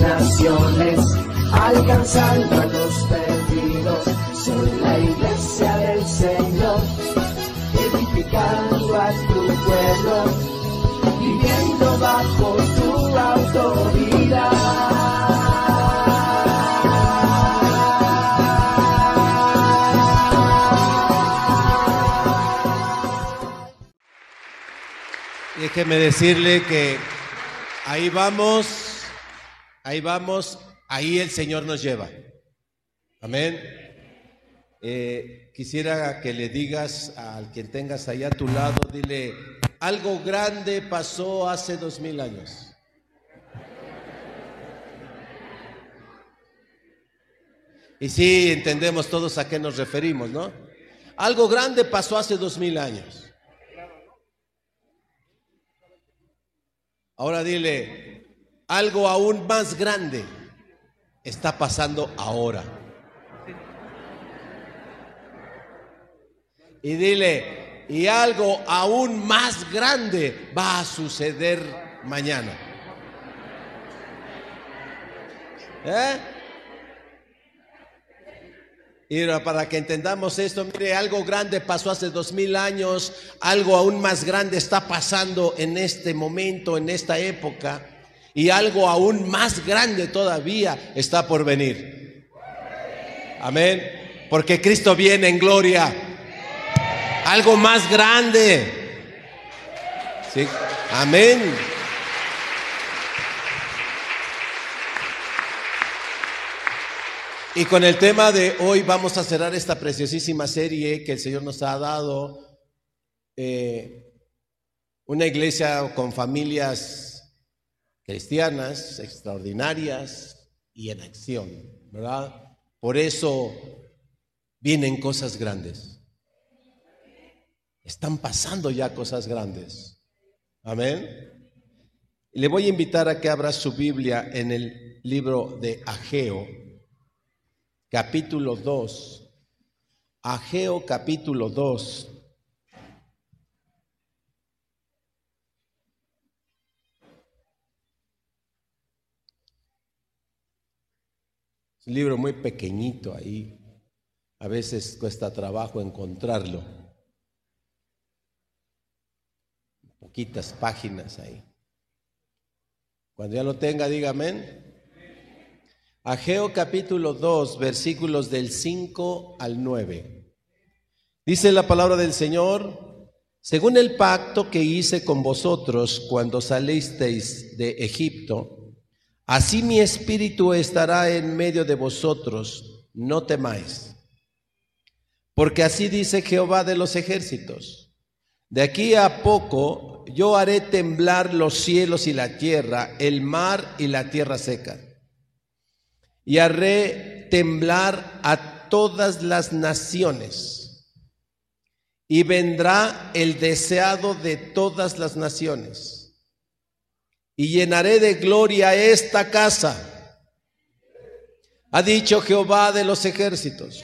naciones, alcanzando a los perdidos. Soy la iglesia del Señor, edificando a tu pueblo, viviendo bajo tu autoridad. Déjeme decirle que ahí vamos, ahí vamos, ahí el Señor nos lleva. Amén. Eh, quisiera que le digas al quien tengas ahí a tu lado, dile, algo grande pasó hace dos mil años. Y sí, entendemos todos a qué nos referimos, ¿no? Algo grande pasó hace dos mil años. Ahora dile, algo aún más grande está pasando ahora. Y dile, y algo aún más grande va a suceder mañana. ¿Eh? Y para que entendamos esto, mire, algo grande pasó hace dos mil años, algo aún más grande está pasando en este momento, en esta época, y algo aún más grande todavía está por venir. Amén. Porque Cristo viene en gloria. Algo más grande. Amén. Y con el tema de hoy vamos a cerrar esta preciosísima serie que el Señor nos ha dado. Eh, una iglesia con familias cristianas extraordinarias y en acción, ¿verdad? Por eso vienen cosas grandes. Están pasando ya cosas grandes. Amén. Le voy a invitar a que abra su Biblia en el libro de Ageo capítulo 2. Ageo capítulo 2. Es un libro muy pequeñito ahí. A veces cuesta trabajo encontrarlo. Poquitas páginas ahí. Cuando ya lo tenga, diga amén. Ageo capítulo 2, versículos del 5 al 9. Dice la palabra del Señor, según el pacto que hice con vosotros cuando salisteis de Egipto, así mi espíritu estará en medio de vosotros, no temáis. Porque así dice Jehová de los ejércitos, de aquí a poco yo haré temblar los cielos y la tierra, el mar y la tierra seca. Y haré temblar a todas las naciones, y vendrá el deseado de todas las naciones, y llenaré de gloria esta casa, ha dicho Jehová de los ejércitos.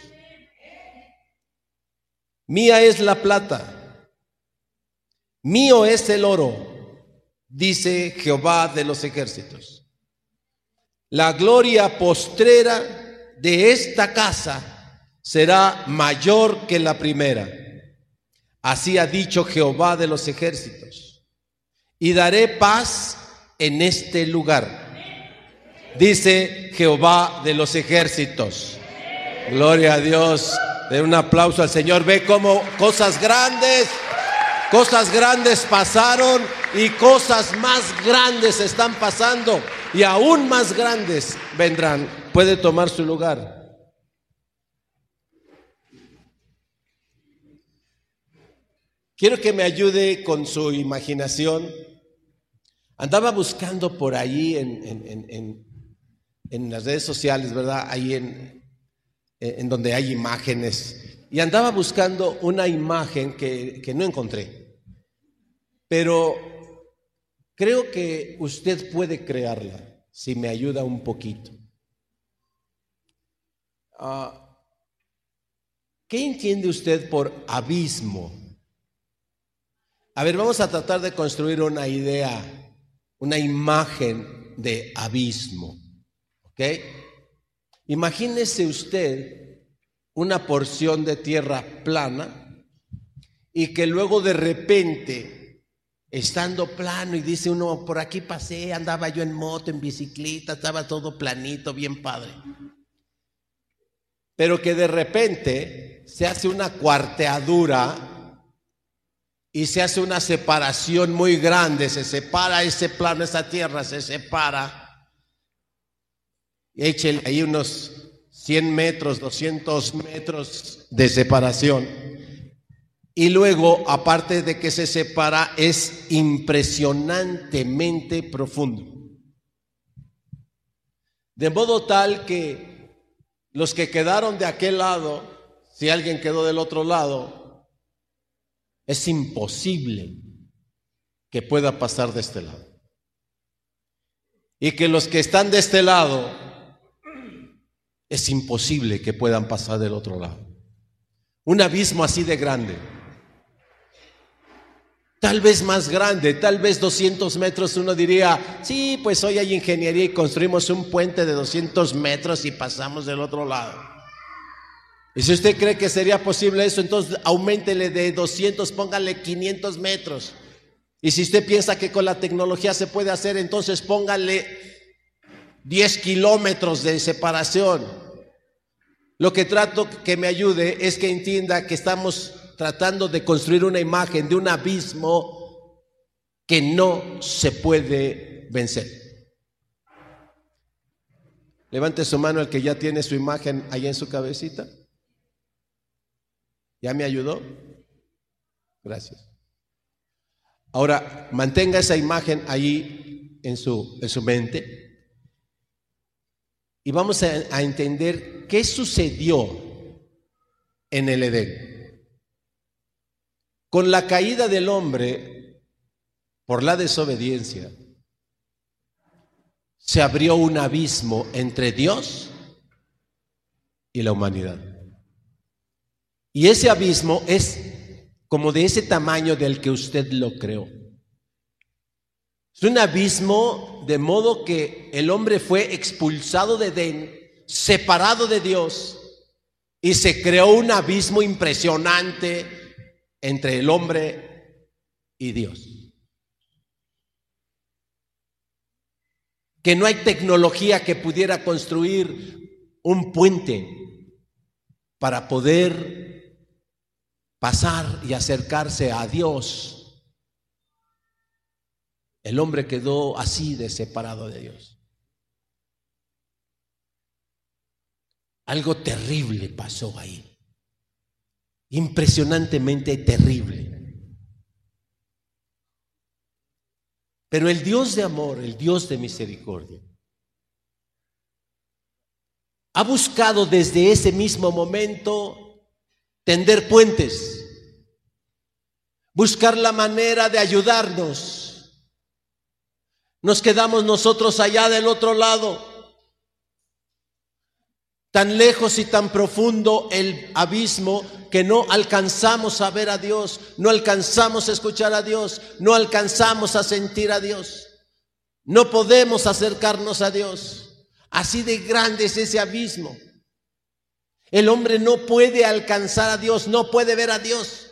Mía es la plata, mío es el oro, dice Jehová de los ejércitos. La gloria postrera de esta casa será mayor que la primera. Así ha dicho Jehová de los ejércitos. Y daré paz en este lugar. Dice Jehová de los ejércitos. Gloria a Dios. De un aplauso al Señor. Ve cómo cosas grandes, cosas grandes pasaron y cosas más grandes están pasando y aún más grandes vendrán. Puede tomar su lugar. Quiero que me ayude con su imaginación Andaba buscando por ahí en, en, en, en las redes sociales, ¿verdad? Ahí en, donde hay imágenes. Y andaba buscando una imagen que, que no encontré. Pero creo que usted puede crearla si me ayuda un poquito. Ah, ¿Qué entiende usted por abismo? A ver, vamos a tratar de construir una idea, una imagen de abismo. ¿Ok? Imagínese usted una porción de tierra plana y que luego de repente, estando plano y dice uno, por aquí pasé, andaba yo en moto, en bicicleta, estaba todo planito, bien padre. Pero que de repente se hace una cuarteadura y se hace una separación muy grande, se separa ese plano, esa tierra, se separa eche ahí unos 100 metros, 200 metros de separación. Y luego, aparte de que se separa, es impresionantemente profundo. De modo tal que los que quedaron de aquel lado, si alguien quedó del otro lado, es imposible que pueda pasar de este lado. Y que los que están de este lado es imposible que puedan pasar del otro lado. Un abismo así de grande. Tal vez más grande, tal vez 200 metros, uno diría, sí, pues hoy hay ingeniería y construimos un puente de 200 metros y pasamos del otro lado. Y si usted cree que sería posible eso, entonces aumentele de 200, póngale 500 metros. Y si usted piensa que con la tecnología se puede hacer, entonces póngale 10 kilómetros de separación. Lo que trato que me ayude es que entienda que estamos tratando de construir una imagen de un abismo que no se puede vencer. Levante su mano el que ya tiene su imagen ahí en su cabecita. ¿Ya me ayudó? Gracias. Ahora, mantenga esa imagen ahí en su, en su mente y vamos a, entender qué sucedió en el Edén. Con la caída del hombre por la desobediencia, se abrió un abismo entre Dios y la humanidad. Y ese abismo es como de ese tamaño del que usted lo creó. Es un abismo de modo que el hombre fue expulsado de Edén, separado de Dios, y se creó un abismo impresionante entre el hombre y Dios. Que no hay tecnología que pudiera construir un puente para poder pasar y acercarse a Dios el hombre quedó así de separado de Dios. Algo terrible pasó ahí. Impresionantemente terrible. Pero el Dios de amor, el Dios de misericordia, ha buscado desde ese mismo momento tender puentes, buscar la manera de ayudarnos nos quedamos nosotros allá del otro lado. Tan lejos y tan profundo el abismo que no alcanzamos a ver a Dios, no alcanzamos a escuchar a Dios, no alcanzamos a sentir a Dios. No podemos acercarnos a Dios. Así de grande es ese abismo. El hombre no puede alcanzar a Dios, no puede ver a Dios,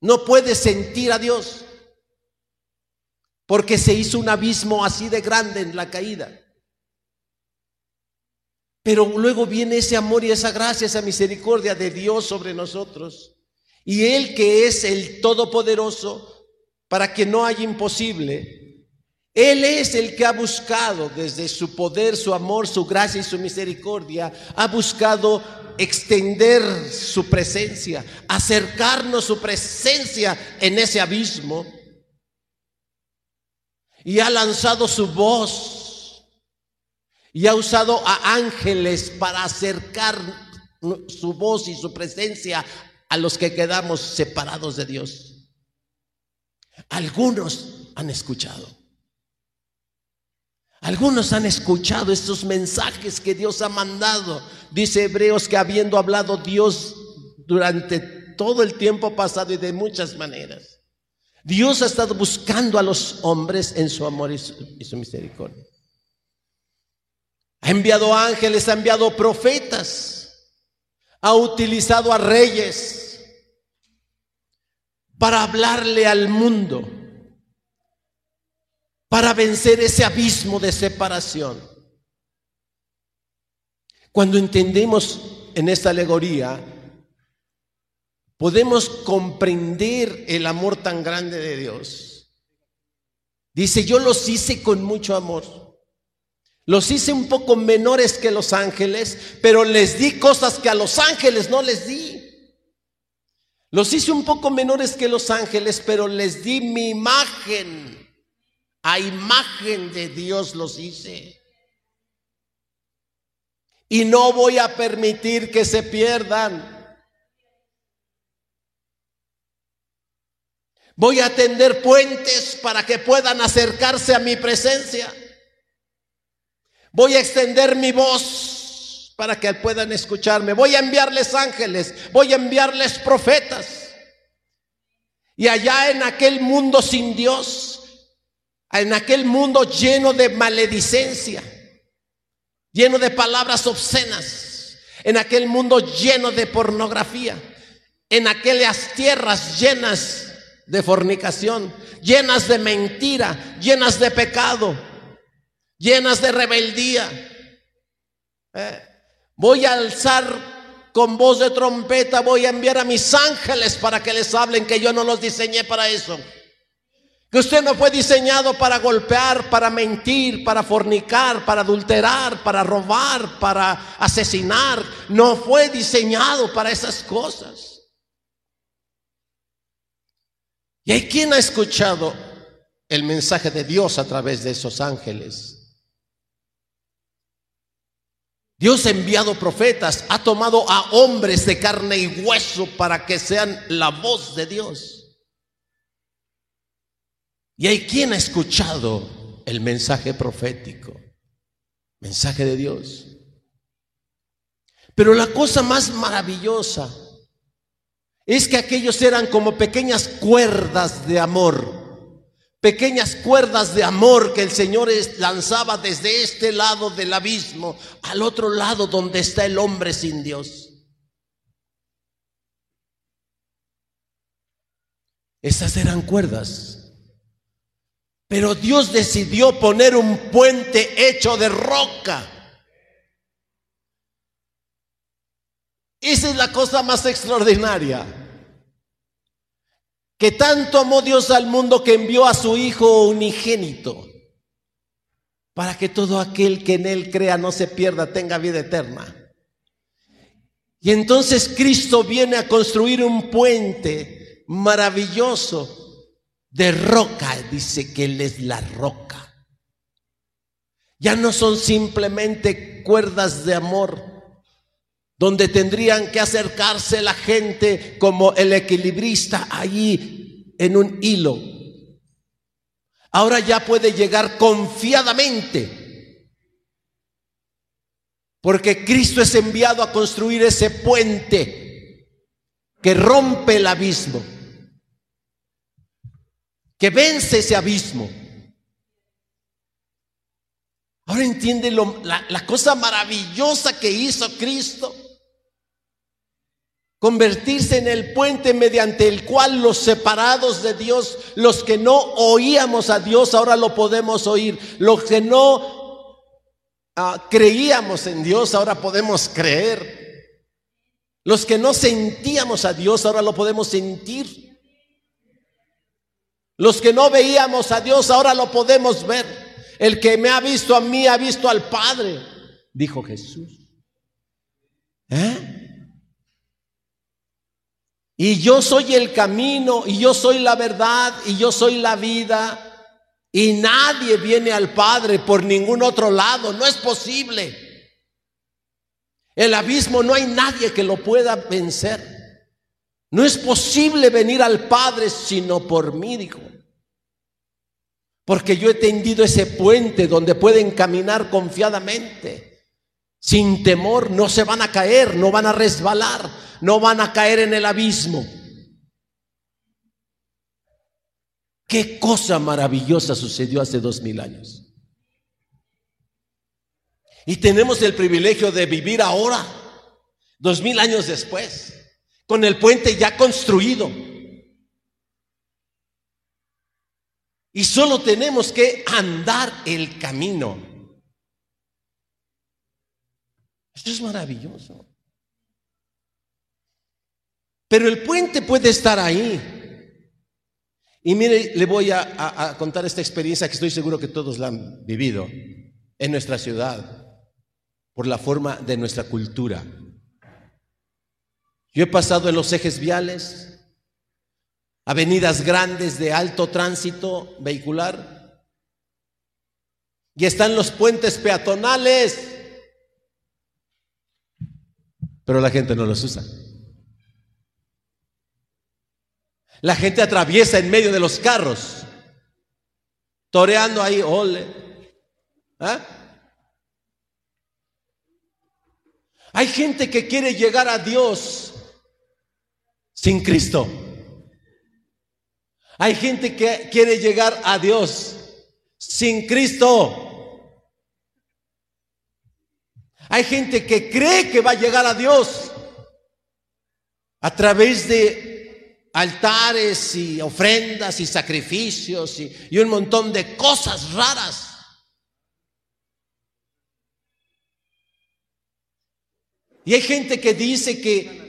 no puede sentir a Dios porque se hizo un abismo así de grande en la caída. Pero luego viene ese amor y esa gracia, esa misericordia de Dios sobre nosotros. Y Él que es el Todopoderoso, para que no haya imposible, Él es el que ha buscado desde su poder, su amor, su gracia y su misericordia, ha buscado extender su presencia, acercarnos su presencia en ese abismo y ha lanzado su voz y ha usado a ángeles para acercar su voz y su presencia a los que quedamos separados de Dios. Algunos han escuchado. Algunos han escuchado estos mensajes que Dios ha mandado. Dice Hebreos que habiendo hablado Dios durante todo el tiempo pasado y de muchas maneras, Dios ha estado buscando a los hombres en su amor y su, misericordia. Ha enviado ángeles, ha enviado profetas, ha utilizado a reyes para hablarle al mundo para vencer ese abismo de separación. Cuando entendemos en esta alegoría, podemos comprender el amor tan grande de Dios. Dice, yo los hice con mucho amor. Los hice un poco menores que los ángeles, pero les di cosas que a los ángeles no les di. Los hice un poco menores que los ángeles, pero les di mi imagen. A imagen de Dios los hice. Y no voy a permitir que se pierdan. Voy a tender puentes para que puedan acercarse a mi presencia. Voy a extender mi voz para que puedan escucharme. Voy a enviarles ángeles. Voy a enviarles profetas. Y allá en aquel mundo sin Dios, en aquel mundo lleno de maledicencia, lleno de palabras obscenas, en aquel mundo lleno de pornografía, en aquellas tierras llenas de fornicación, llenas de mentira, llenas de pecado, llenas de rebeldía. Eh, voy a alzar con voz de trompeta, voy a enviar a mis ángeles para que les hablen que yo no los diseñé para eso. Que usted no fue diseñado para golpear, para mentir, para fornicar, para adulterar, para robar, para asesinar. No fue diseñado para esas cosas. Y hay quien ha escuchado el mensaje de Dios a través de esos ángeles. Dios ha enviado profetas, ha tomado a hombres de carne y hueso para que sean la voz de Dios. Y hay quien ha escuchado el mensaje profético, mensaje de Dios. Pero la cosa más maravillosa es que aquellos eran como pequeñas cuerdas de amor, pequeñas cuerdas de amor que el Señor lanzaba desde este lado del abismo al otro lado donde está el hombre sin Dios. Esas eran cuerdas pero Dios decidió poner un puente hecho de roca. Esa es la cosa más extraordinaria. Que tanto amó Dios al mundo que envió a su Hijo unigénito para que todo aquel que en Él crea no se pierda, tenga vida eterna. Y entonces Cristo viene a construir un puente maravilloso de roca, dice que Él es la roca. Ya no son simplemente cuerdas de amor, donde tendrían que acercarse la gente como el equilibrista allí en un hilo. Ahora ya puede llegar confiadamente, porque Cristo es enviado a construir ese puente que rompe el abismo que vence ese abismo. Ahora entiende la, cosa maravillosa que hizo Cristo. Convertirse en el puente mediante el cual los separados de Dios, los que no oíamos a Dios, ahora lo podemos oír. Los que no ah, creíamos en Dios, ahora podemos creer. Los que no sentíamos a Dios, ahora lo podemos sentir. Los que no veíamos a Dios ahora lo podemos ver. El que me ha visto a mí ha visto al Padre, dijo Jesús. ¿Eh? Y yo soy el camino, y yo soy la verdad, y yo soy la vida, Y nadie viene al Padre por ningún otro lado. No es posible. El abismo no hay nadie que lo pueda vencer. No es posible venir al Padre sino por mí, dijo. Porque yo he tendido ese puente donde pueden caminar confiadamente, sin temor, no se van a caer, no van a resbalar, no van a caer en el abismo. Qué cosa maravillosa sucedió hace dos mil años. Y tenemos el privilegio de vivir ahora, dos mil años después, con el puente ya construido. Y solo tenemos que andar el camino. Esto es maravilloso. Pero el puente puede estar ahí. Y mire, le voy a, contar esta experiencia que estoy seguro que todos la han vivido en nuestra ciudad, por la forma de nuestra cultura. Yo he pasado en los ejes viales, avenidas grandes de alto tránsito vehicular, y están los puentes peatonales, pero la gente no los usa. La gente atraviesa en medio de los carros, toreando ahí, ole. ¿Ah? Hay gente que quiere llegar a Dios sin Cristo. Hay gente que quiere llegar a Dios sin Cristo. Hay gente que cree que va a llegar a Dios a través de altares y ofrendas y sacrificios y, un montón de cosas raras. Y hay gente que dice que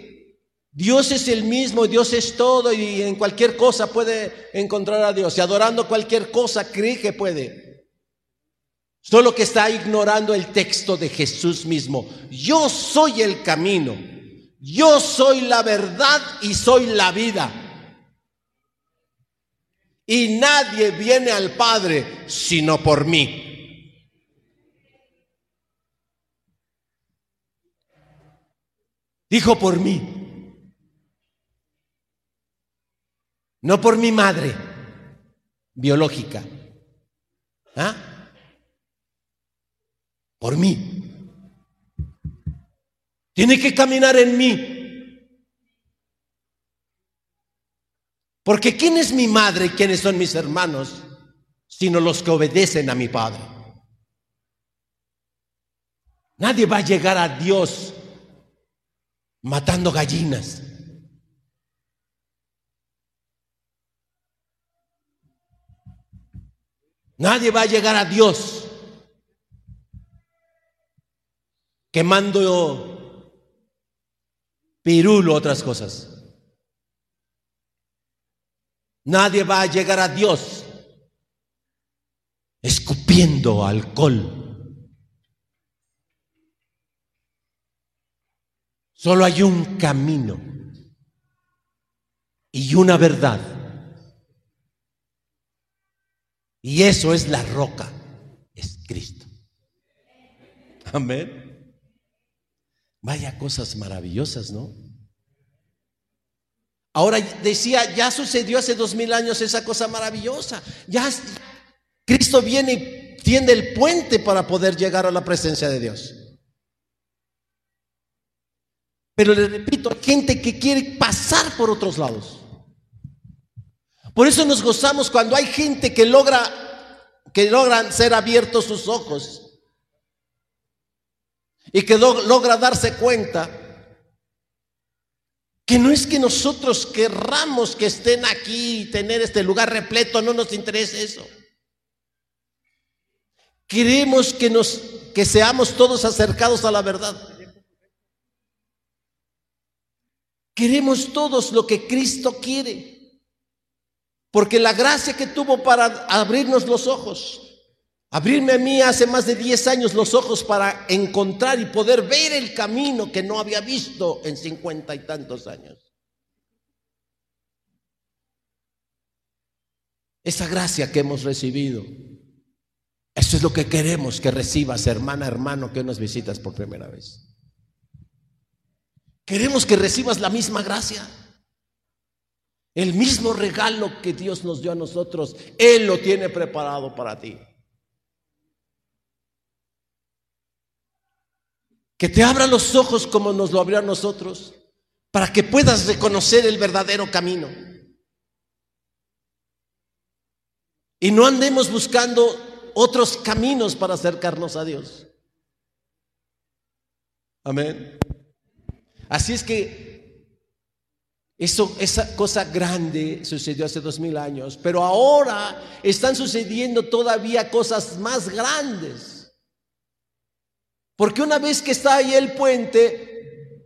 Dios es el mismo, Dios es todo y en cualquier cosa puede encontrar a Dios. Y adorando cualquier cosa cree que puede. Solo que está ignorando el texto de Jesús mismo. Yo soy el camino. Yo soy la verdad y soy la vida. Y nadie viene al Padre sino por mí. Dijo por mí. No por mi madre biológica. ¿Ah? Por mí. Tiene que caminar en mí. Porque ¿quién es mi madre y quiénes son mis hermanos? Sino los que obedecen a mi Padre. Nadie va a llegar a Dios matando gallinas. Nadie va a llegar a Dios quemando pirulo, otras cosas. Nadie va a llegar a Dios escupiendo alcohol. Solo hay un camino y una verdad. Y eso es la roca, es Cristo. Amén. Vaya cosas maravillosas, ¿no? Ahora decía, ya sucedió hace dos mil años esa cosa maravillosa. Ya Cristo viene y tiende el puente para poder llegar a la presencia de Dios. Pero le repito, hay gente que quiere pasar por otros lados. Por eso nos gozamos cuando hay gente que logra que logran ser abiertos sus ojos y que logra darse cuenta que no es que nosotros querramos que estén aquí y tener este lugar repleto, no nos interesa eso. Queremos que nos que seamos todos acercados a la verdad. Queremos todos lo que Cristo quiere. Porque la gracia que tuvo para abrirnos los ojos Abrirme a mí hace más de 10 años los ojos para encontrar y poder ver el camino que no había visto en cincuenta y tantos años. esa gracia que hemos recibido. Eso es lo que queremos que recibas, hermana, hermano, que nos visitas por primera vez. Queremos que recibas la misma gracia. El mismo regalo que Dios nos dio a nosotros, Él lo tiene preparado para ti. Que te abra los ojos como nos lo abrió a nosotros, para que puedas reconocer el verdadero camino. Y no andemos buscando otros caminos para acercarnos a Dios. Amén. Así es que eso, esa cosa grande sucedió hace dos mil años, pero ahora están sucediendo todavía cosas más grandes. Porque una vez que está ahí el puente,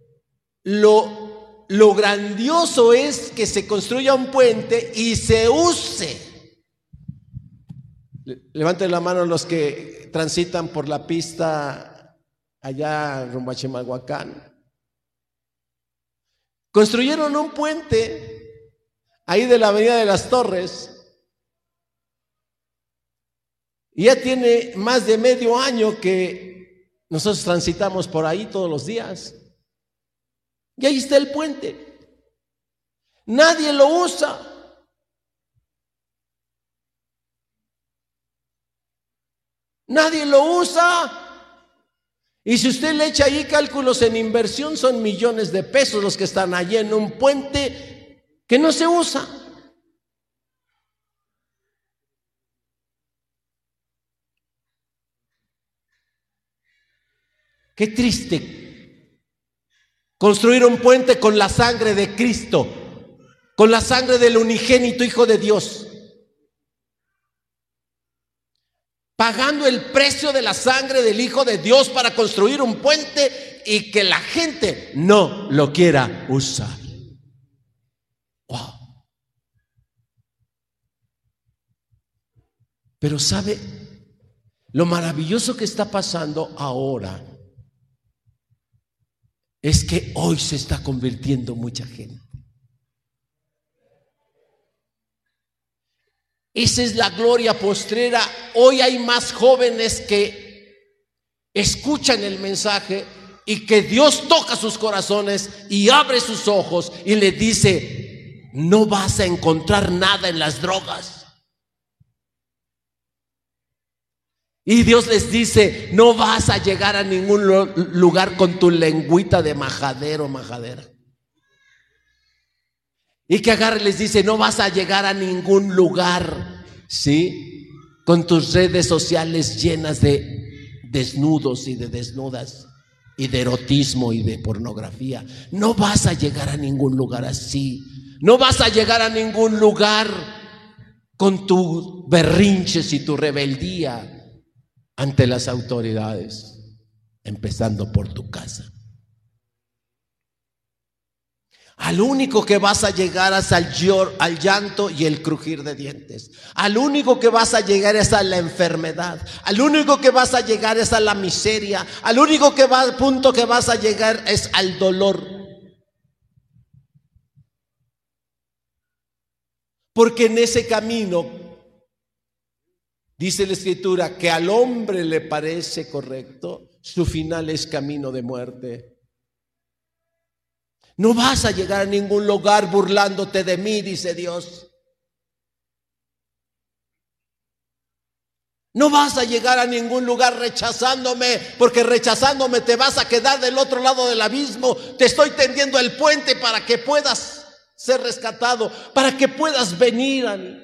lo, lo grandioso es que se construya un puente y se use. Levanten la mano los que transitan por la pista allá rumbo a Chimalhuacán. Construyeron un puente ahí de la Avenida de las Torres. Y ya tiene más de medio año que nosotros transitamos por ahí todos los días. Y ahí está el puente. Nadie lo usa. Nadie lo usa. Y si usted le echa ahí cálculos en inversión, son millones de pesos los que están allí en un puente que no se usa. Qué triste construir un puente con la sangre de Cristo, con la sangre del unigénito Hijo de Dios. Pagando el precio de la sangre del Hijo de Dios para construir un puente y que la gente no lo quiera usar. Wow. Pero sabe lo maravilloso que está pasando ahora es que hoy se está convirtiendo mucha gente. Esa es la gloria postrera. Hoy hay más jóvenes que escuchan el mensaje y que Dios toca sus corazones y abre sus ojos y le dice, no vas a encontrar nada en las drogas. Y Dios les dice, no vas a llegar a ningún lugar con tu lengüita de majadero, majadera. Y que agarre les dice, no vas a llegar a ningún lugar, ¿sí? Con tus redes sociales llenas de desnudos y de desnudas y de erotismo y de pornografía. No vas a llegar a ningún lugar así. No vas a llegar a ningún lugar con tus berrinches y tu rebeldía ante las autoridades, empezando por tu casa. Al único que vas a llegar es al, al, llanto y el crujir de dientes. Al único que vas a llegar es a la enfermedad. Al único que vas a llegar es a la miseria. Al único que va, punto que vas a llegar es al dolor. Porque en ese camino Dice la escritura que al hombre le parece correcto, su final es camino de muerte. No vas a llegar a ningún lugar burlándote de mí, dice Dios. No vas a llegar a ningún lugar rechazándome, porque rechazándome te vas a quedar del otro lado del abismo. Te estoy tendiendo el puente para que puedas ser rescatado, para que puedas venir a mí.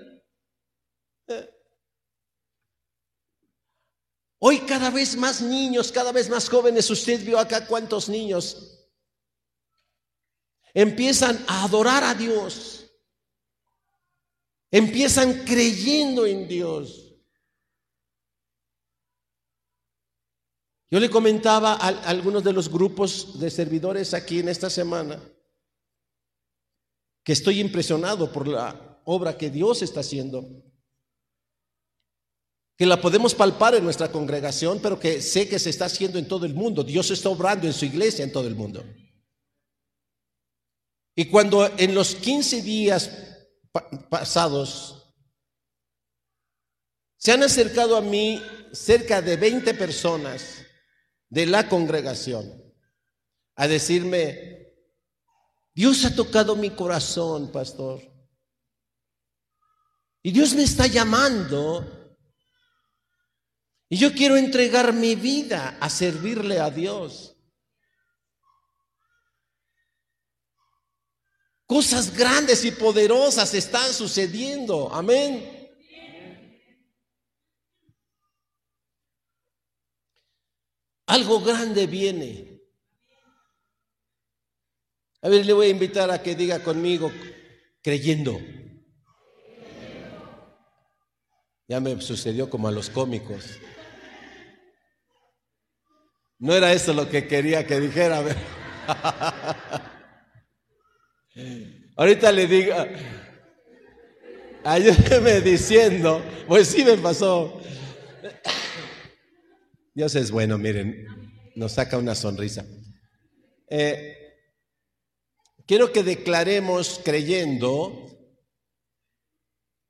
Hoy cada vez más niños, cada vez más jóvenes, usted vio acá cuántos niños empiezan a adorar a Dios, empiezan creyendo en Dios. Yo le comentaba a, algunos de los grupos de servidores aquí en esta semana que estoy impresionado por la obra que Dios está haciendo que la podemos palpar en nuestra congregación, pero que sé que se está haciendo en todo el mundo. Dios está obrando en su iglesia en todo el mundo. Y cuando en los 15 días pasados Se han acercado a mí cerca de 20 personas de la congregación a decirme, Dios ha tocado mi corazón, pastor. Y Dios me está llamando. Y yo quiero entregar mi vida a servirle a Dios. Cosas grandes y poderosas están sucediendo. Amén. Algo grande viene. A ver, le voy a invitar a que diga conmigo, creyendo. Ya me sucedió como a los cómicos. No era eso lo que quería que dijera. Ahorita le digo, ayúdeme diciendo, pues sí me pasó. Dios es bueno, miren, nos saca una sonrisa. Eh, quiero que declaremos creyendo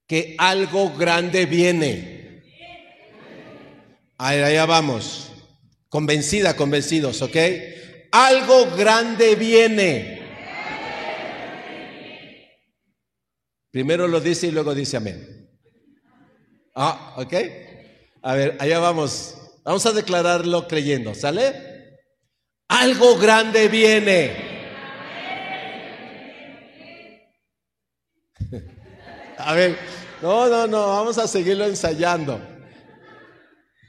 que algo grande viene. Allá vamos. Convencida, convencidos, ¿ok? Algo grande viene. Primero lo dice y luego dice amén. Ah, ¿ok? A ver, allá vamos. Vamos a declararlo creyendo, ¿sale? Algo grande viene. A ver, no, no, no, vamos a seguirlo ensayando.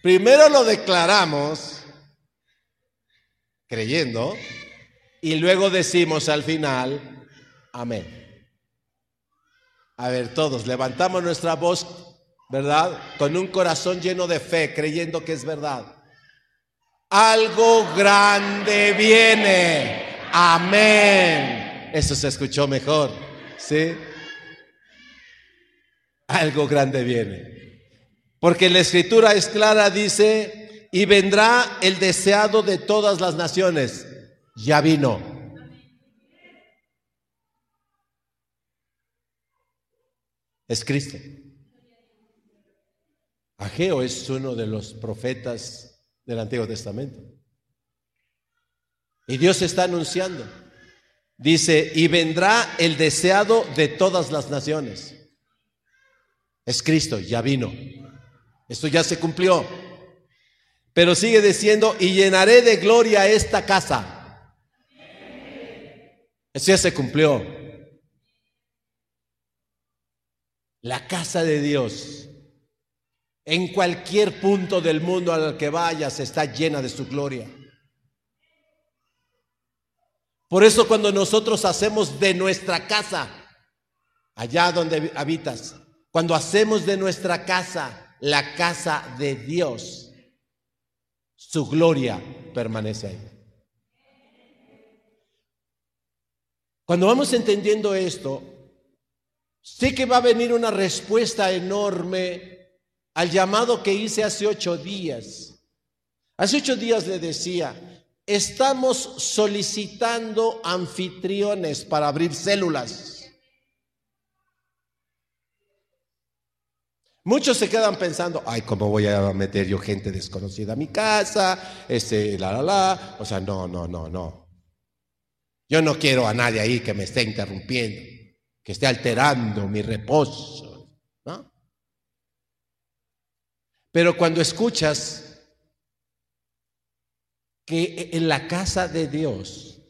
Primero lo declaramos creyendo y luego decimos al final, amén. A ver, todos levantamos nuestra voz, ¿verdad? Con un corazón lleno de fe, creyendo que es verdad. Algo grande viene. Amén. Eso se escuchó mejor, ¿sí? algo grande viene. Porque la escritura es clara, dice, y vendrá el deseado de todas las naciones. Ya vino. Es Cristo. Ageo es uno de los profetas del Antiguo Testamento. Y Dios está anunciando. Dice, y vendrá el deseado de todas las naciones. Es Cristo, ya vino. Esto ya se cumplió. Pero sigue diciendo, y llenaré de gloria esta casa. Eso ya se cumplió. La casa de Dios, en cualquier punto del mundo al que vayas, está llena de su gloria. Por eso cuando nosotros hacemos de nuestra casa, allá donde habitas, cuando hacemos de nuestra casa la casa de Dios, su gloria permanece ahí. Cuando vamos entendiendo esto, sé que va a venir una respuesta enorme al llamado que hice hace ocho días. Hace ocho días le decía, estamos solicitando anfitriones para abrir células. Muchos se quedan pensando, ay, ¿cómo voy a meter yo gente desconocida a mi casa? Este, la, la, la. O sea, no, no, no, no. Yo no quiero a nadie ahí que me esté interrumpiendo, que esté alterando mi reposo, ¿no? Pero cuando escuchas que en la casa de Dios,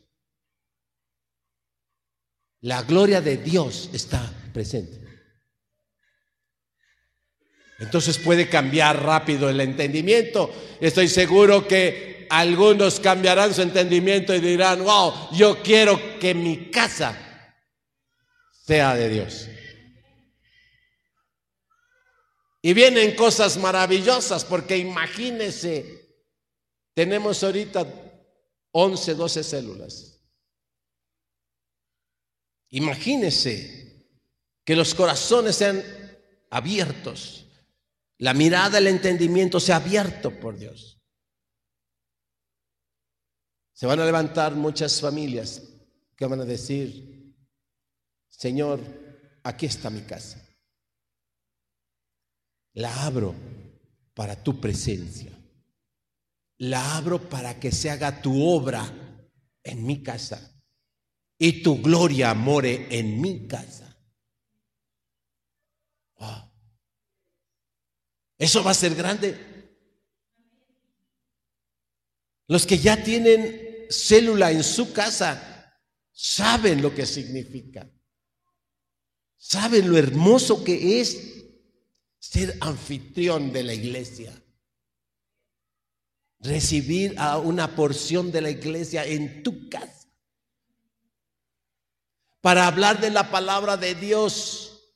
la gloria de Dios está presente. Entonces puede cambiar rápido el entendimiento. Estoy seguro que algunos cambiarán su entendimiento y dirán, wow, yo quiero que mi casa sea de Dios. Y vienen cosas maravillosas porque imagínense, tenemos ahorita 11, 12 células. Imagínense que los corazones sean abiertos la mirada, el entendimiento se ha abierto por Dios. Se van a levantar muchas familias que van a decir, Señor, aquí está mi casa. la abro para tu presencia. La abro para que se haga tu obra en mi casa y tu gloria more en mi casa. Eso va a ser grande. Los que ya tienen célula en su casa saben lo que significa. Saben lo hermoso que es ser anfitrión de la iglesia. Recibir a una porción de la iglesia en tu casa. Para hablar de la palabra de Dios.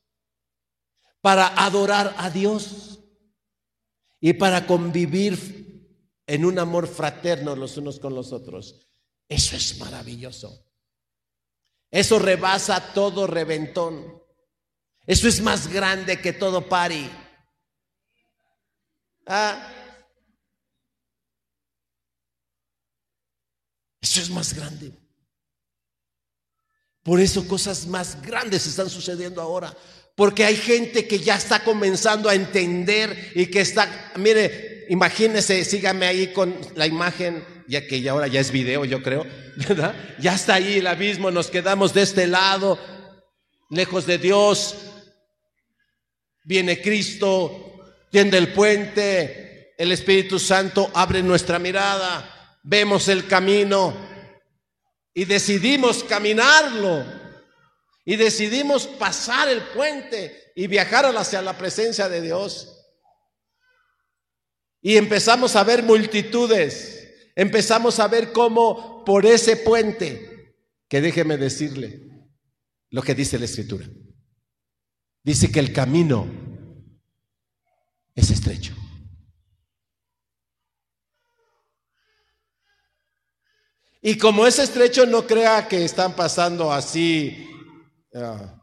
Para adorar a Dios. Y para convivir en un amor fraterno los unos con los otros. Eso es maravilloso. Eso rebasa todo reventón. Eso es más grande que todo pari. Ah. Eso es más grande. Por eso cosas más grandes están sucediendo ahora. Porque hay gente que ya está comenzando a entender y que está, mire, imagínense, síganme ahí con la imagen, ya que ya ahora ya es video, yo creo, ¿verdad? Ya está ahí el abismo, nos quedamos de este lado, lejos de Dios. Viene Cristo, tiende el puente, el Espíritu Santo abre nuestra mirada, vemos el camino y decidimos caminarlo. Y decidimos pasar el puente y viajar hacia la presencia de Dios. Y empezamos a ver multitudes, empezamos a ver cómo por ese puente, que déjeme decirle lo que dice la escritura, dice que el camino es estrecho. Y como es estrecho, no crea que están pasando así ah,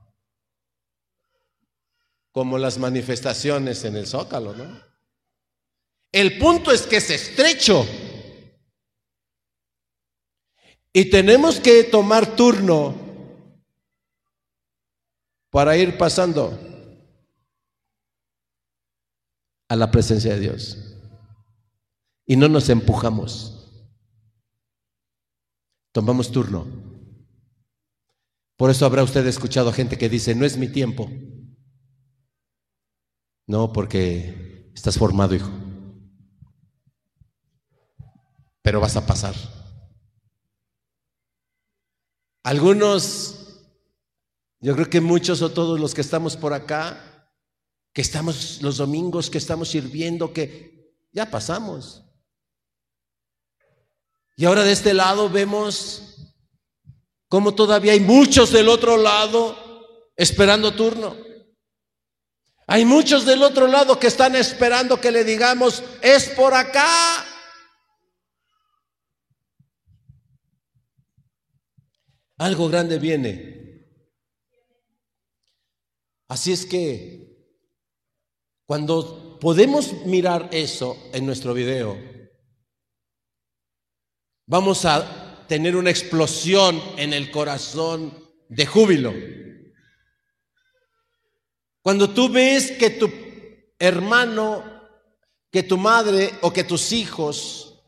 como las manifestaciones en el zócalo, ¿no? El punto es que es estrecho. Y tenemos que tomar turno para ir pasando a la presencia de Dios. Y no nos empujamos. Tomamos turno. Por eso habrá usted escuchado gente que dice, no es mi tiempo. No, porque estás formado, hijo pero vas a pasar. Algunos, yo creo que muchos o todos los que estamos por acá, que estamos los domingos, que estamos sirviendo, que ya pasamos. Y ahora de este lado vemos cómo todavía hay muchos del otro lado esperando turno. Hay muchos del otro lado que están esperando que le digamos, es por acá. Algo grande viene. Así es que cuando podemos mirar eso en nuestro video, vamos a tener una explosión en el corazón de júbilo. Cuando tú ves que tu hermano, que tu madre o que tus hijos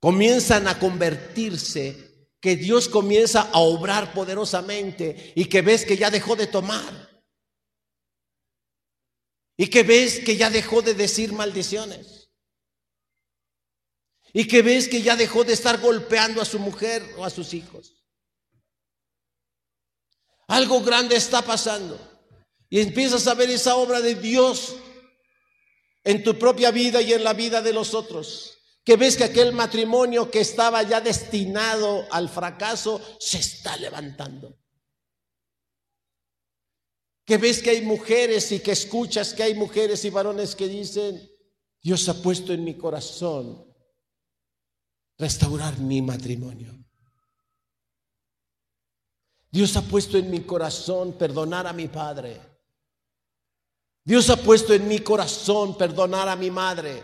comienzan a convertirse que Dios comienza a obrar poderosamente y que ves que ya dejó de tomar. Y que ves que ya dejó de decir maldiciones. Y que ves que ya dejó de estar golpeando a su mujer o a sus hijos. Algo grande está pasando. Y empiezas a ver esa obra de Dios en tu propia vida y en la vida de los otros que ves que aquel matrimonio que estaba ya destinado al fracaso se está levantando. Que ves que hay mujeres y que escuchas que hay mujeres y varones que dicen, Dios ha puesto en mi corazón restaurar mi matrimonio. Dios ha puesto en mi corazón perdonar a mi padre. Dios ha puesto en mi corazón perdonar a mi madre.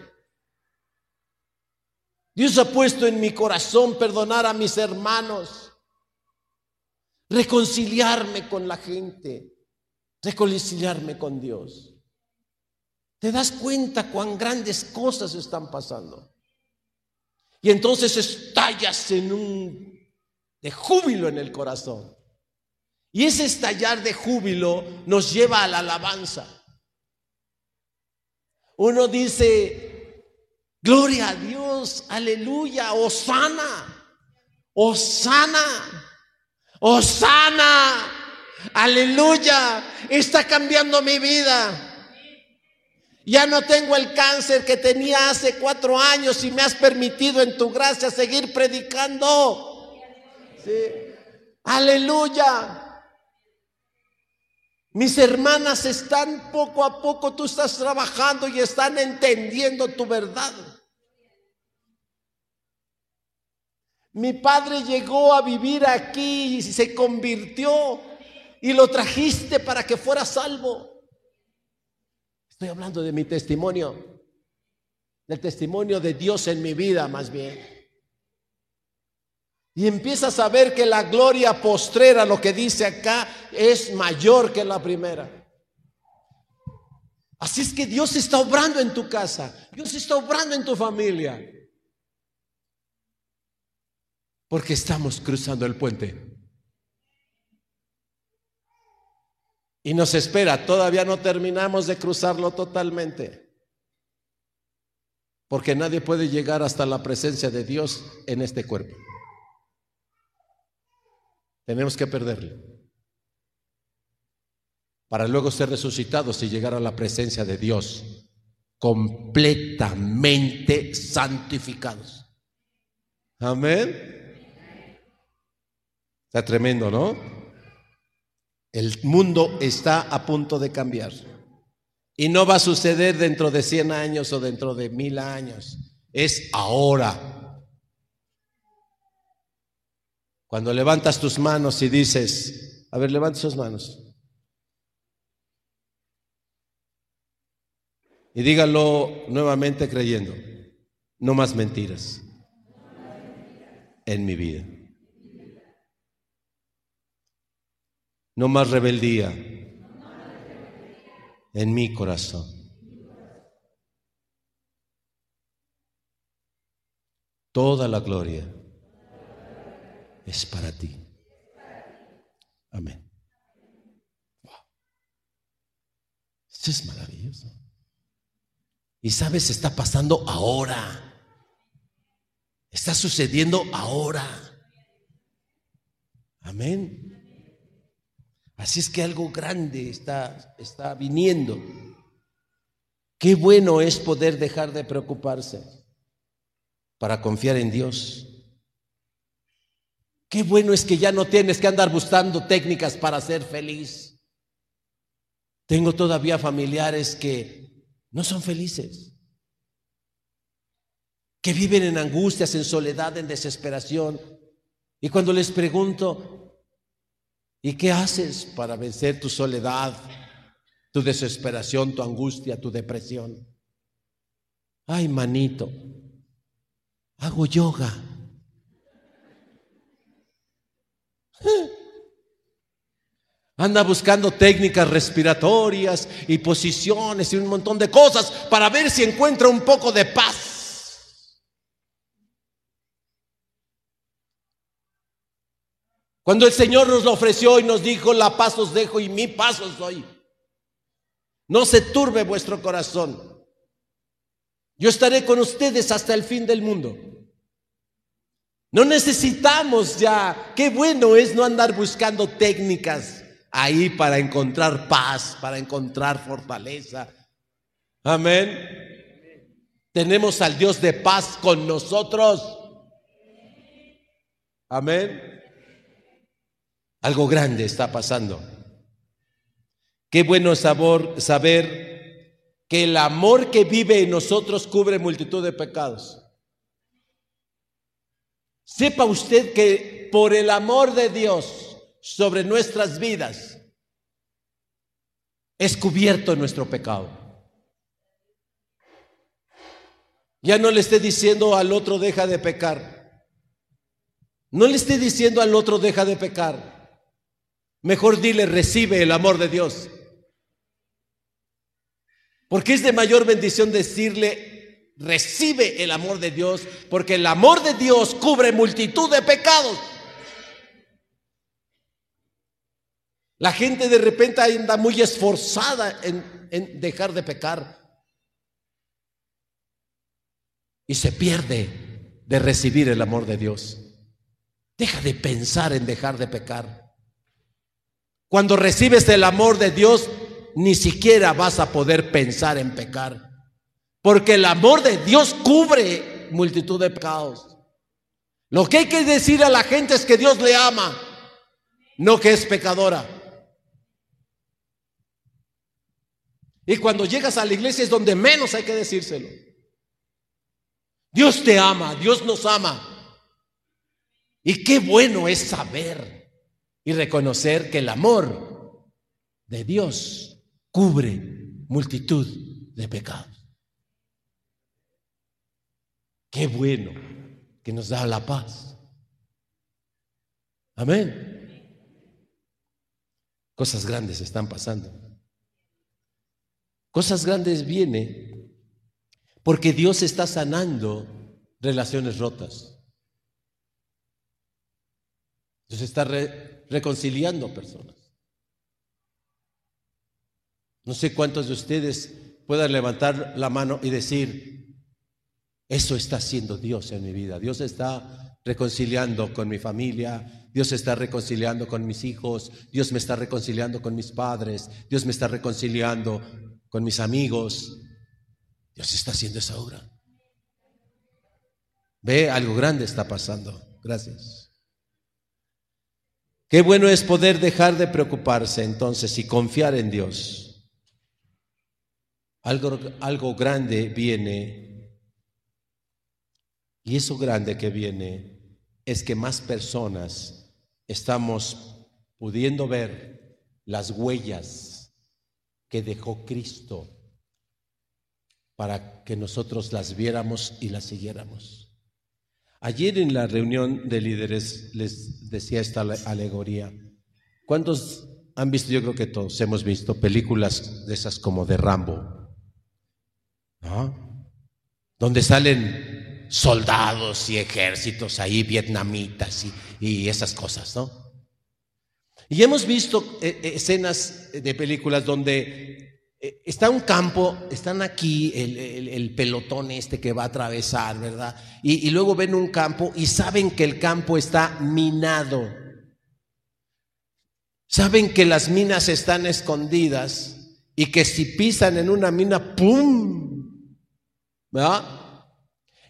Dios ha puesto en mi corazón perdonar a mis hermanos, reconciliarme con la gente, reconciliarme con Dios. te das cuenta cuán grandes cosas están pasando. Y entonces estallas en un de júbilo en el corazón. Y ese estallar de júbilo nos lleva a la alabanza. Uno dice, gloria a Dios, aleluya, osana, osana, osana, aleluya, está cambiando mi vida. Ya no tengo el cáncer que tenía hace cuatro años y me has permitido en tu gracia seguir predicando. Aleluya. Mis hermanas están poco a poco, tú estás trabajando y están entendiendo tu verdad. Mi padre llegó a vivir aquí y se convirtió y lo trajiste para que fuera salvo. Estoy hablando de mi testimonio, del testimonio de Dios en mi vida más bien. Y empiezas a ver que la gloria postrera, lo que dice acá, es mayor que la primera. Así es que Dios está obrando en tu casa, Dios está obrando en tu familia. Porque estamos cruzando el puente. Y nos espera, todavía no terminamos de cruzarlo totalmente. Porque nadie puede llegar hasta la presencia de Dios en este cuerpo. Tenemos que perderle. Para luego ser resucitados y llegar a la presencia de Dios completamente santificados. Amén. Está tremendo, ¿no? El mundo está a punto de cambiar. Y no va a suceder dentro de 100 años o dentro de mil años. Es ahora. Cuando levantas tus manos y dices, a ver, levanta sus manos. Y dígalo nuevamente creyendo, no más mentiras en mi vida. No más rebeldía en mi corazón. Toda la gloria es para ti. Amén. Esto es maravilloso. Y sabes, está pasando ahora. Está sucediendo ahora. Amén. Así es que algo grande está, está viniendo. Qué bueno es poder dejar de preocuparse para confiar en Dios. Qué bueno es que ya no tienes que andar buscando técnicas para ser feliz. Tengo todavía familiares que no son felices, que viven en angustias, en soledad, en desesperación. Y cuando les pregunto, ¿Y qué haces para vencer tu soledad, tu desesperación, tu angustia, tu depresión? Ay, manito, hago yoga. Anda buscando técnicas respiratorias y posiciones y un montón de cosas para ver si encuentra un poco de paz. Cuando el Señor nos lo ofreció y nos dijo, la paz os dejo y mi paz os doy. No se turbe vuestro corazón. Yo estaré con ustedes hasta el fin del mundo. No necesitamos ya, qué bueno es no andar buscando técnicas ahí para encontrar paz, para encontrar fortaleza. Amén. Tenemos al Dios de paz con nosotros. Amén. Algo grande está pasando. Qué bueno sabor saber que el amor que vive en nosotros cubre multitud de pecados. Sepa usted que por el amor de Dios sobre nuestras vidas es cubierto nuestro pecado. Ya no le esté diciendo al otro deja de pecar. No le esté diciendo al otro deja de pecar. Mejor dile, recibe el amor de Dios. Porque es de mayor bendición decirle, recibe el amor de Dios, porque el amor de Dios cubre multitud de pecados. La gente de repente anda muy esforzada en, en dejar de pecar y se pierde de recibir el amor de Dios. Deja de pensar en dejar de pecar. Cuando recibes el amor de Dios, ni siquiera vas a poder pensar en pecar. Porque el amor de Dios cubre multitud de pecados. Lo que hay que decir a la gente es que Dios le ama, no que es pecadora. Y cuando llegas a la iglesia es donde menos hay que decírselo. Dios te ama, Dios nos ama. Y qué bueno es saber y reconocer que el amor de Dios cubre multitud de pecados. Qué bueno que nos da la paz. Amén. Cosas grandes están pasando. Cosas grandes vienen porque Dios está sanando relaciones rotas. Dios está reconciliando personas. No sé cuántos de ustedes puedan levantar la mano y decir, eso está haciendo Dios en mi vida. Dios está reconciliando con mi familia, Dios está reconciliando con mis hijos, Dios me está reconciliando con mis padres, Dios me está reconciliando con mis amigos. Dios está haciendo esa obra. Ve, algo grande está pasando. Gracias. Qué bueno es poder dejar de preocuparse entonces y confiar en Dios. Algo, algo grande viene y eso grande que viene es que más personas estamos pudiendo ver las huellas que dejó Cristo para que nosotros las viéramos y las siguiéramos. Ayer en la reunión de líderes les decía esta alegoría. ¿Cuántos han visto? Yo creo que todos hemos visto películas de esas como de Rambo, ¿no? Donde salen soldados y ejércitos ahí, vietnamitas y, esas cosas, ¿no? Y hemos visto eh, eh, escenas de películas donde está un campo, están aquí el, pelotón este que va a atravesar, ¿verdad? Y, y luego ven un campo y saben que el campo está minado. Saben que las minas están escondidas y que si pisan en una mina, ¡pum! ¿Verdad?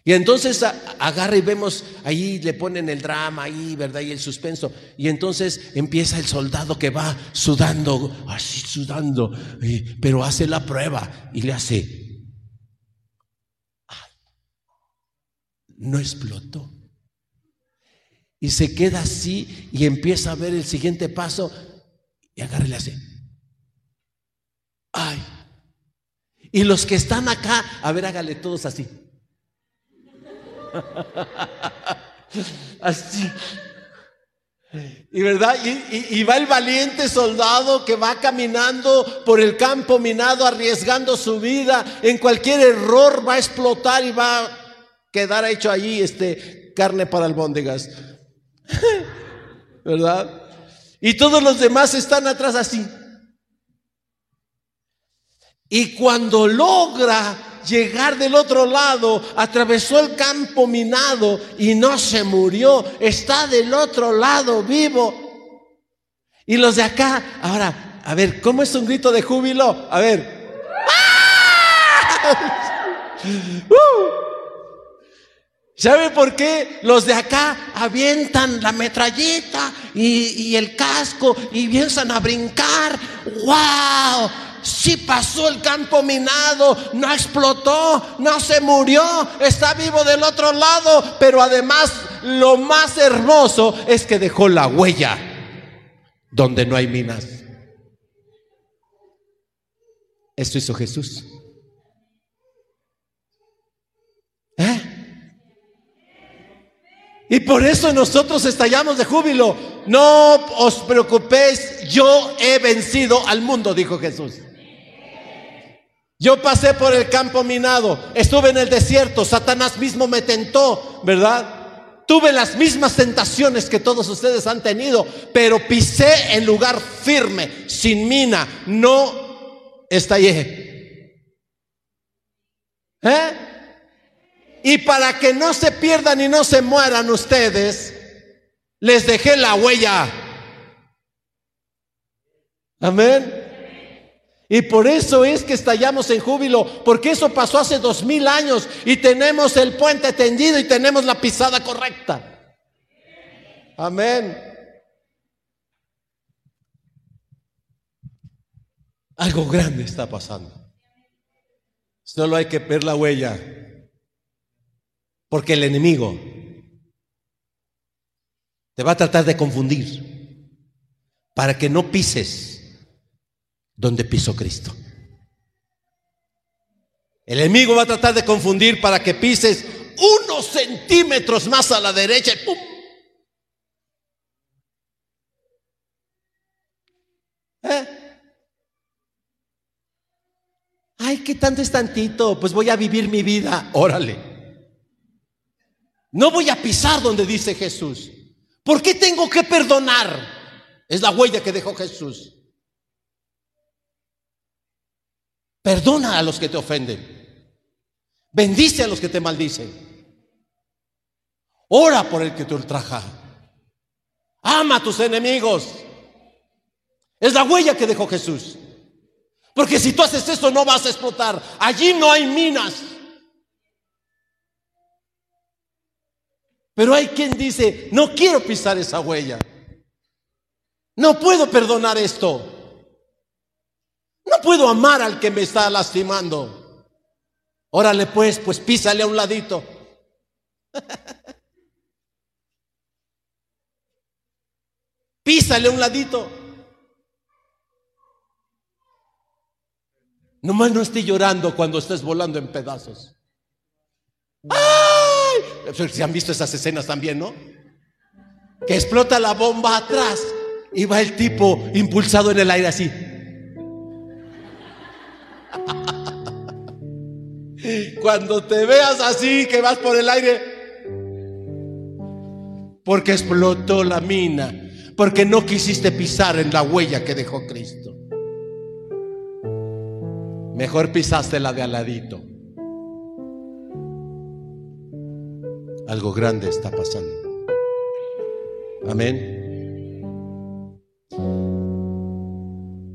Y entonces agarra y vemos, ahí le ponen el drama, ahí, ¿verdad? Y el suspenso. Y entonces empieza el soldado que va sudando, así sudando, pero hace la prueba y le hace, no explotó. Y se queda así y empieza a ver el siguiente paso y agarra y le hace, ay. Y los que están acá, a ver, hágale todos así. Así. Y verdad, y, va el valiente soldado que va caminando por el campo minado, arriesgando su vida. En cualquier error va a explotar y va a quedar hecho allí este carne para albóndigas. ¿Verdad? Y todos los demás están atrás así. Y cuando logra llegar del otro lado, atravesó el campo minado y no se murió, está del otro lado vivo. Y los de acá, ahora, a ver, ¿cómo es un grito de júbilo? A ver. Uh. ¿Sabe por qué los de acá avientan la metralleta y, y el casco y empiezan a brincar? ¡Wow! Si pasó el campo minado, no explotó, no se murió, está vivo del otro lado, pero además lo más hermoso es que dejó la huella donde no hay minas. Esto hizo Jesús. ¿Eh? Y por eso nosotros estallamos de júbilo. No os preocupéis, yo he vencido al mundo, dijo Jesús. Yo pasé por el campo minado, estuve en el desierto, Satanás mismo me tentó, ¿verdad? Tuve las mismas tentaciones que todos ustedes han tenido, pero pisé en lugar firme, sin mina, no estallé. ¿Eh? Y para que no se pierdan y no se mueran ustedes, les dejé la huella. Amén. Y por eso es que estallamos en júbilo, porque eso pasó hace dos mil años y tenemos el puente tendido y tenemos la pisada correcta. Amén. Algo grande está pasando. Solo hay que ver la huella. Porque el enemigo te va a tratar de confundir para que no pises donde pisó Cristo. El enemigo va a tratar de confundir para que pises unos centímetros más a la derecha ¡pum! ¿Eh? Ay, ¿qué tanto es tantito? Pues voy a vivir mi vida. Órale. No voy a pisar donde dice Jesús. ¿Por qué tengo que perdonar? Es la huella que dejó Jesús. Perdona a los que te ofenden. Bendice a los que te maldicen. Ora por el que te ultraja. Ama a tus enemigos. Es la huella que dejó Jesús. Porque si tú haces eso no vas a explotar. Allí no hay minas. Pero hay quien dice, no quiero pisar esa huella. No puedo perdonar esto. No puedo amar al que me está lastimando. Órale pues, pues písale a un ladito. písale a un ladito. Nomás no esté llorando cuando estés volando en pedazos. ¡Ay! Se han visto esas escenas también, ¿no? Que explota la bomba atrás y va el tipo impulsado en el aire así. Cuando te veas así, que vas por el aire, porque explotó la mina, porque no quisiste pisar en la huella que dejó Cristo. Mejor pisaste la de aladito. Algo grande está pasando. Amén.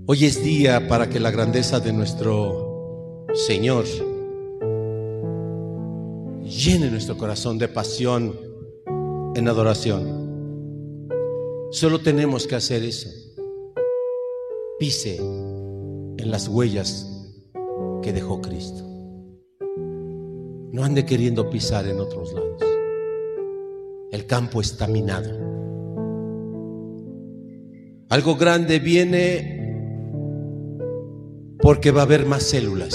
Hoy es día para que la grandeza de nuestro Señor llene nuestro corazón de pasión en adoración. Solo tenemos que hacer eso. Pise en las huellas que dejó Cristo. No ande queriendo pisar en otros lados. El campo está minado. Algo grande viene porque va a haber más células.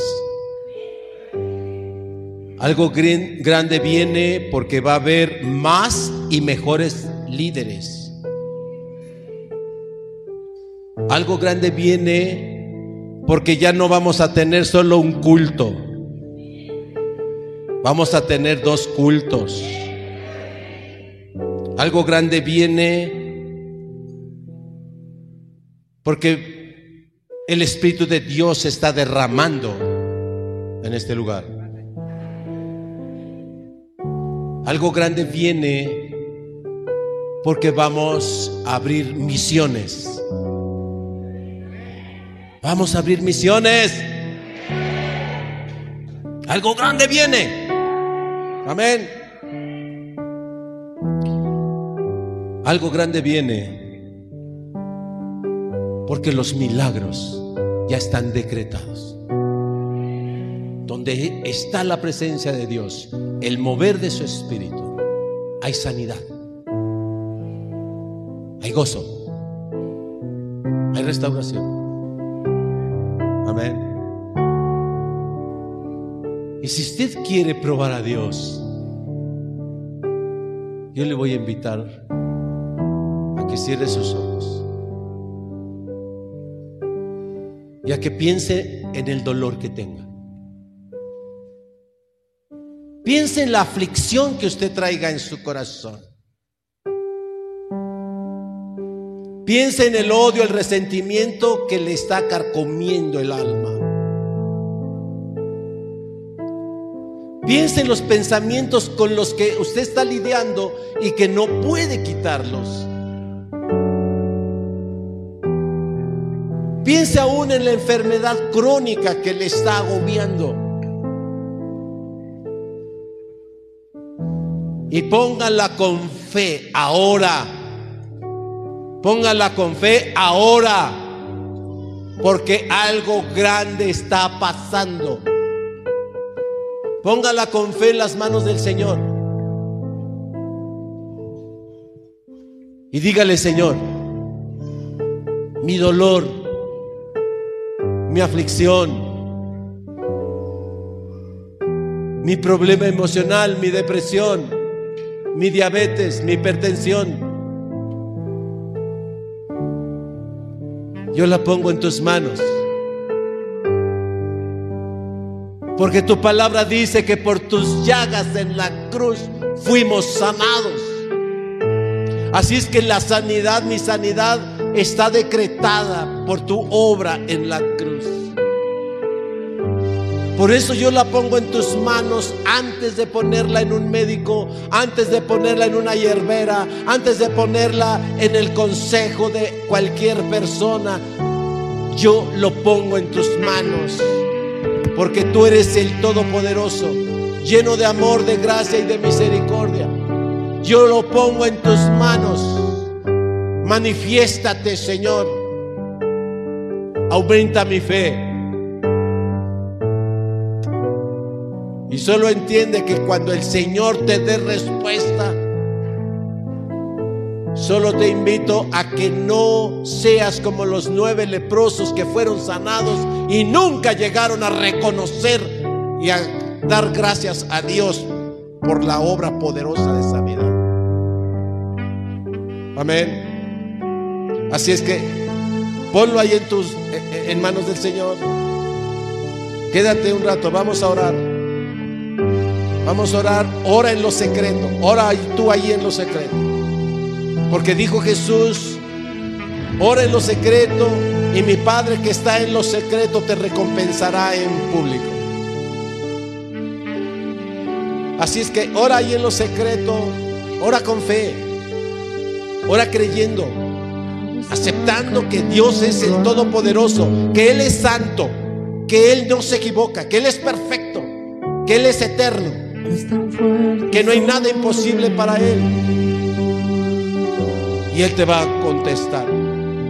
Algo grande viene porque va a haber más y mejores líderes. Algo grande viene porque ya no vamos a tener solo un culto. Vamos a tener dos cultos. Algo grande viene porque el Espíritu de Dios se está derramando en este lugar. Algo grande viene porque vamos a abrir misiones. Vamos a abrir misiones. Algo grande viene. Amén. Algo grande viene porque los milagros ya están decretados. Donde está la presencia de Dios, el mover de su espíritu, hay sanidad, hay gozo, hay restauración. Amén. Y si usted quiere probar a Dios, yo le voy a invitar a que cierre sus ojos. y a que piense en el dolor que tenga. Piense en la aflicción que usted traiga en su corazón. Piense en el odio, el resentimiento que le está carcomiendo el alma. Piense en los pensamientos con los que usted está lidiando y que no puede quitarlos. Piense aún en la enfermedad crónica que le está agobiando. Y póngala con fe ahora. Póngala con fe ahora. Porque algo grande está pasando. Póngala con fe en las manos del Señor. Y dígale, Señor, mi dolor, mi aflicción, mi problema emocional, mi depresión, mi diabetes, mi hipertensión. Yo la pongo en tus manos. Porque tu palabra dice que por tus llagas en la cruz fuimos sanados. Así es que la sanidad, mi sanidad, está decretada por tu obra en la cruz. Por eso yo la pongo en tus manos antes de ponerla en un médico, antes de ponerla en una hierbera, antes de ponerla en el consejo de cualquier persona. Yo lo pongo en tus manos porque tú eres el Todopoderoso, lleno de amor, de gracia y de misericordia. Yo lo pongo en tus manos. Manifiéstate, Señor. Aumenta mi fe. Y solo entiende que cuando el Señor te dé respuesta, Solo te invito a que no seas como los nueve leprosos que fueron sanados y nunca llegaron a reconocer y a dar gracias a Dios por la obra poderosa de sanidad. Amén. Así es que ponlo ahí en tus en manos del Señor. Quédate un rato, vamos a orar. Vamos a orar, ora en lo secreto, ora tú ahí en lo secreto. Porque dijo Jesús, ora en lo secreto y mi Padre que está en lo secreto te recompensará en público. Así es que ora ahí en lo secreto, ora con fe, ora creyendo, aceptando que Dios es el Todopoderoso, que Él es santo, que Él no se equivoca, que Él es perfecto, que Él es eterno, que no hay nada imposible para Él y Él te va a contestar.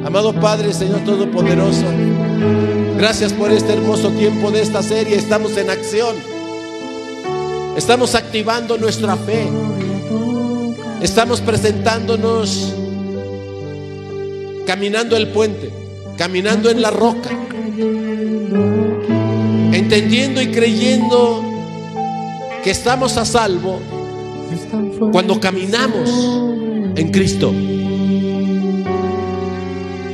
Amado Padre, Señor Todopoderoso, gracias por este hermoso tiempo de esta serie. Estamos en acción. Estamos activando nuestra fe. Estamos presentándonos, caminando el puente, caminando en la roca, entendiendo y creyendo que estamos a salvo cuando caminamos en Cristo.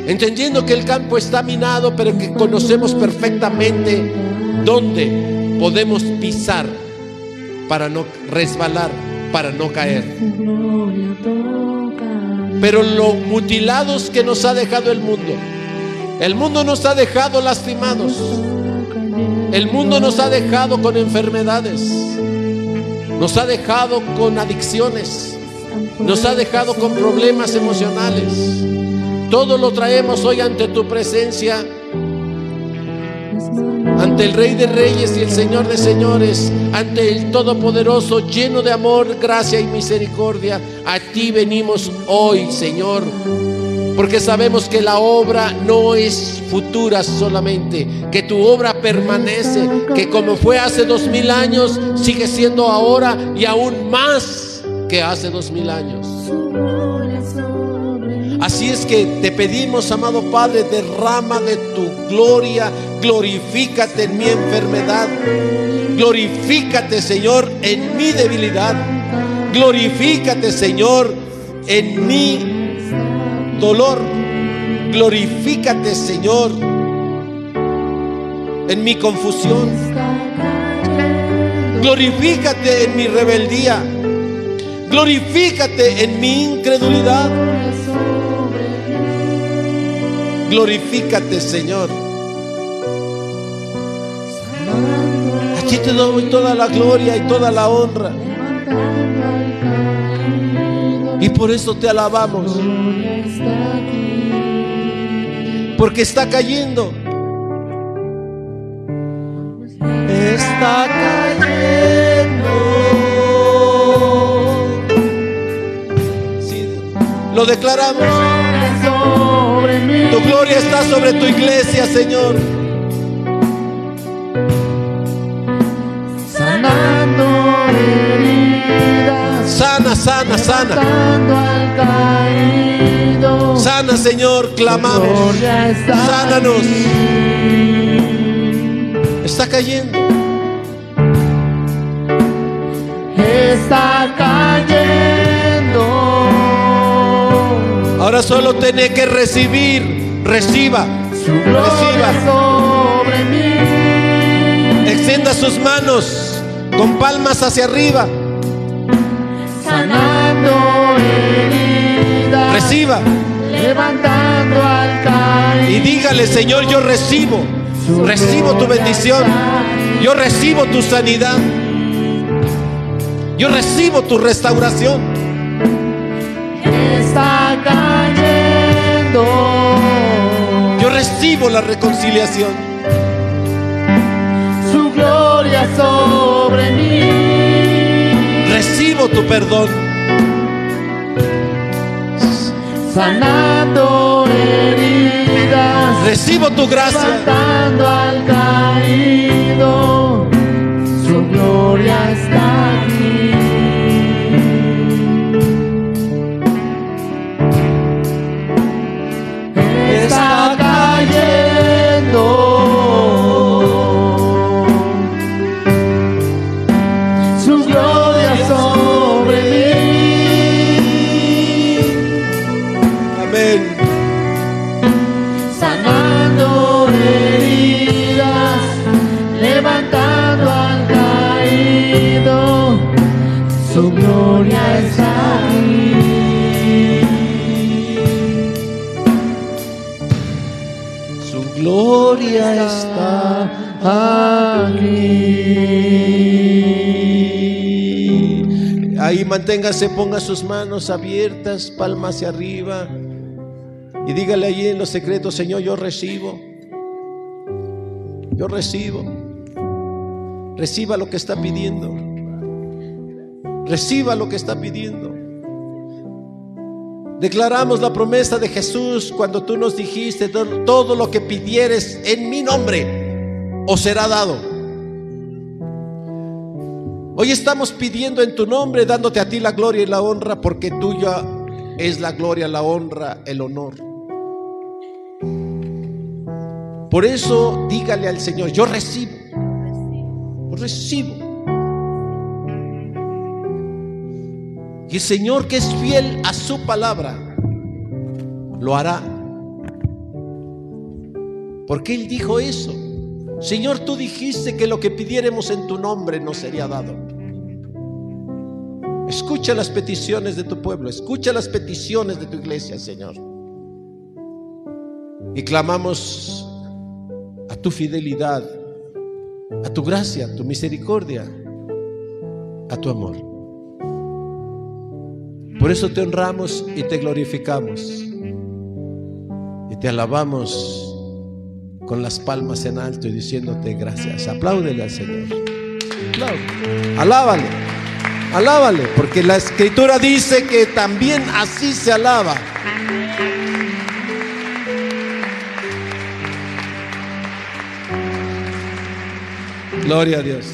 Entendiendo que el campo está minado, pero que conocemos perfectamente dónde podemos pisar para no resbalar, para no caer. Pero lo mutilados que nos ha dejado el mundo. El mundo nos ha dejado lastimados. El mundo nos ha dejado con enfermedades. Nos ha dejado con adicciones. Nos ha dejado con problemas emocionales. Todo lo traemos hoy ante tu presencia, ante el Rey de Reyes y el Señor de Señores, ante el Todopoderoso, lleno de amor, gracia y misericordia. A ti venimos hoy, Señor, porque sabemos que la obra no es futura solamente, que tu obra permanece, que como fue hace dos mil años, sigue siendo ahora y aún más que hace dos mil años. Así es que te pedimos, amado Padre, derrama de tu gloria, glorifícate en mi enfermedad, glorifícate, Señor, en mi debilidad, glorifícate, Señor, en mi dolor, glorifícate, Señor, en mi confusión. Glorifícate en mi rebeldía. Glorifícate en mi incredulidad. Glorifícate, Señor. A ti te doy toda la gloria y toda la honra. Y por eso te alabamos. Porque está cayendo. Está cayendo. Lo declaramos. Tu gloria está sobre tu iglesia, Señor. sanando heridas, Sana, sana, sana. al caído. Sana, Señor, clamamos. Sánanos. aquí. Está cayendo. Está cayendo. Ahora solo tiene que recibir. Reciba. Su Reciba. sobre mí. Extienda sus manos con palmas hacia arriba. Sanando heridas. Reciba. Levantando al. Y dígale, Señor, yo recibo. Recibo tu bendición. Yo recibo tu sanidad. Yo recibo tu restauración. Recibo la reconciliación. Su gloria sobre mí. Recibo tu perdón. Sanando heridas. Recibo tu gracia. Al caído. Su gloria está aquí. Manténgase, ponga sus manos abiertas, palmas hacia arriba. Y dígale allí en los secretos, Señor, yo recibo. Yo recibo. Reciba lo que está pidiendo. Reciba lo que está pidiendo. Declaramos la promesa de Jesús cuando tú nos dijiste, "Todo- todo lo que pidieres en mi nombre os será dado. Hoy estamos pidiendo en tu nombre, dándote a ti la gloria y la honra, porque tuya es la gloria, la honra, el honor. Por eso dígale al Señor, yo recibo, yo recibo. Y el Señor que es fiel a su palabra, lo hará. Porque Él dijo eso. Señor, tú dijiste que lo que pidiéramos en tu nombre nos sería dado. Escucha las peticiones de tu pueblo, escucha las peticiones de tu iglesia, Señor. Y clamamos a tu fidelidad, a tu gracia, a tu misericordia, a tu amor. Por eso te honramos y te glorificamos. Y te alabamos con las palmas en alto y diciéndote gracias. Apláudele al Señor. Alábale. Alábale, porque la escritura dice que también así se alaba. Gloria a Dios.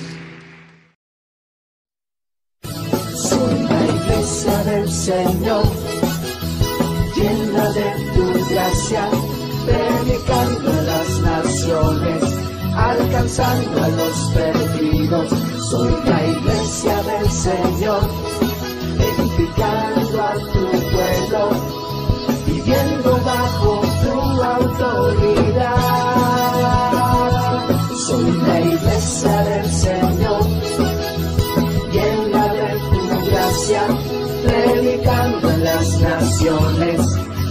Soy la iglesia del Señor, llena de tu gracia, predicando a las naciones, alcanzando a los perdidos. Soy la iglesia del Señor, edificando a tu pueblo, viviendo bajo tu autoridad. Soy la iglesia del Señor, llena de tu gracia, predicando en las naciones,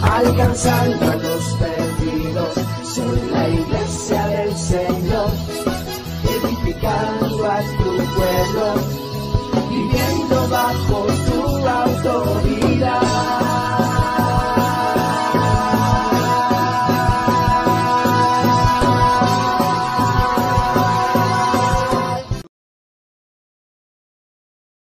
alcanzando a los perdidos. Soy la iglesia del Señor, edificando pueblo, viviendo bajo tu autoridad.